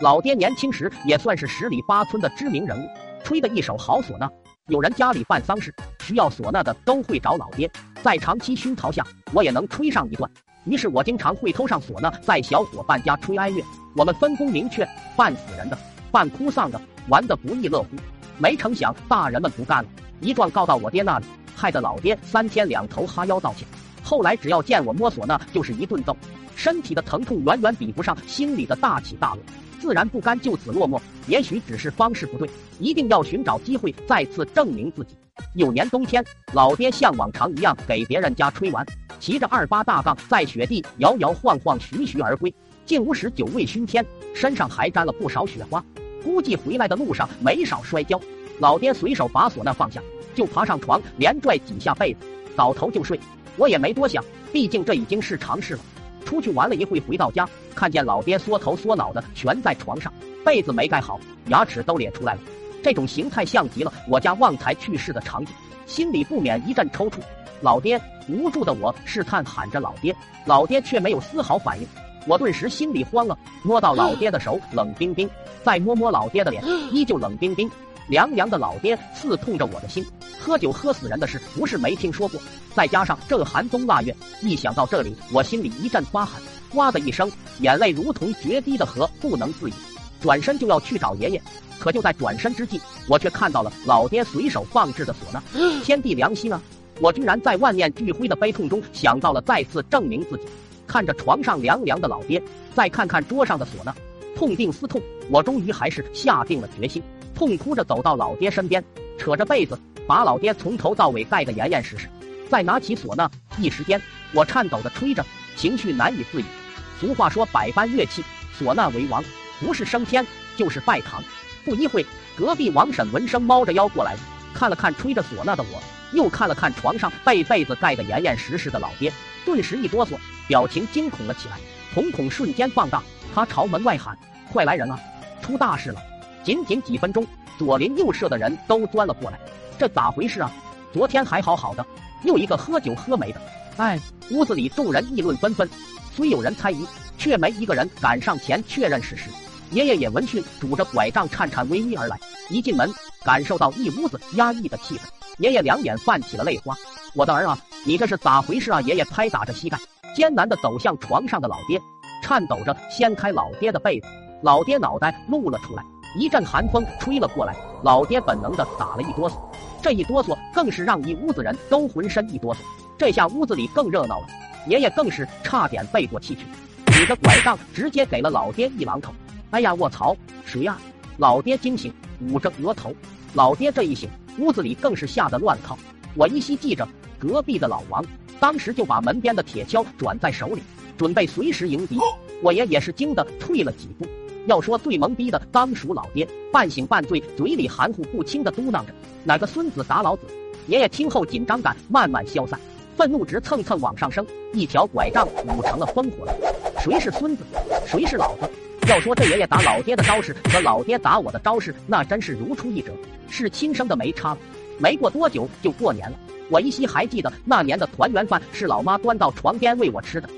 老爹年轻时也算是十里八村的知名人物，吹的一手好唢呐。有人家里办丧事需要唢呐的，都会找老爹。在长期熏陶下，我也能吹上一段。于是我经常会偷上唢呐，在小伙伴家吹哀乐。我们分工明确，办死人的，办哭丧的，玩得不亦乐乎。没成想大人们不干了，一状告到我爹那里，害得老爹三天两头哈腰道歉。后来只要见我摸唢呐，就是一顿揍，身体的疼痛远远比不上心里的大起大落，自然不甘就此落寞。也许只是方式不对，一定要寻找机会再次证明自己。有年冬天，老爹像往常一样给别人家吹完，骑着二八大杠在雪地摇摇晃晃徐徐而归。进屋时酒味熏天，身上还沾了不少雪花，估计回来的路上没少摔跤。老爹随手把唢呐放下，就爬上床，连拽几下被子，倒头就睡。我也没多想，毕竟这已经是常事了。出去玩了一会，回到家，看见老爹缩头缩脑的蜷在床上，被子没盖好，牙齿都咧出来了。这种形态像极了我家旺财去世的场景，心里不免一阵抽搐。老爹，无助的我试探喊着老爹，老爹却没有丝毫反应。我顿时心里慌了，摸到老爹的手冷冰冰，再摸摸老爹的脸，依旧冷冰冰。凉凉的老爹刺痛着我的心。喝酒喝死人的事不是没听说过，再加上这寒冬腊月，一想到这里，我心里一阵发寒，哇的一声，眼泪如同决堤的河，不能自已。转身就要去找爷爷，可就在转身之际，我却看到了老爹随手放置的唢呐。天地良心啊！我居然在万念俱灰的悲痛中想到了再次证明自己。看着床上凉凉的老爹，再看看桌上的唢呐，痛定思痛，我终于还是下定了决心，痛哭着走到老爹身边，扯着被子。把老爹从头到尾盖得严严实实，再拿起唢呐，一时间我颤抖的吹着，情绪难以自已。俗话说百般乐器，唢呐为王，不是升天就是拜堂。不一会，隔壁王婶闻声猫着腰过来，看了看吹着唢呐的我，又看了看床上被被子盖得严严实实的老爹，顿时一哆嗦，表情惊恐了起来，瞳孔瞬间放大，他朝门外喊：“快来人啊，出大事了！”仅仅几分钟，左邻右舍的人都钻了过来。这咋回事啊？昨天还好好的，又一个喝酒喝没的。哎，屋子里众人议论纷纷，虽有人猜疑，却没一个人敢上前确认事实。爷爷也闻讯，拄着拐杖颤颤巍巍而来。一进门，感受到一屋子压抑的气氛，爷爷两眼泛起了泪花。我的儿啊，你这是咋回事啊？爷爷拍打着膝盖，艰难地走向床上的老爹，颤抖着掀开老爹的被子，老爹脑袋露了出来。一阵寒风吹了过来，老爹本能地打了一哆嗦。这一哆嗦更是让一屋子人都浑身一哆嗦，这下屋子里更热闹了。爷爷更是差点背过气去，举着拐杖直接给了老爹一榔头。哎呀，卧槽，谁呀？老爹惊醒，捂着额头。老爹这一醒，屋子里更是吓得乱套。我依稀记着，隔壁的老王当时就把门边的铁锹转在手里，准备随时迎敌。我爷也是惊得退了几步。要说最懵逼的，当属老爹，半醒半醉，嘴里含糊不清的嘟囔着：“哪个孙子打老子？”爷爷听后紧张感慢慢消散，愤怒值蹭蹭往上升，一条拐杖舞成了烽火轮。谁是孙子？谁是老子？要说这爷爷打老爹的招式和老爹打我的招式，那真是如出一辙，是亲生的没差了。没过多久就过年了，我依稀还记得那年的团圆饭是老妈端到床边喂我吃的。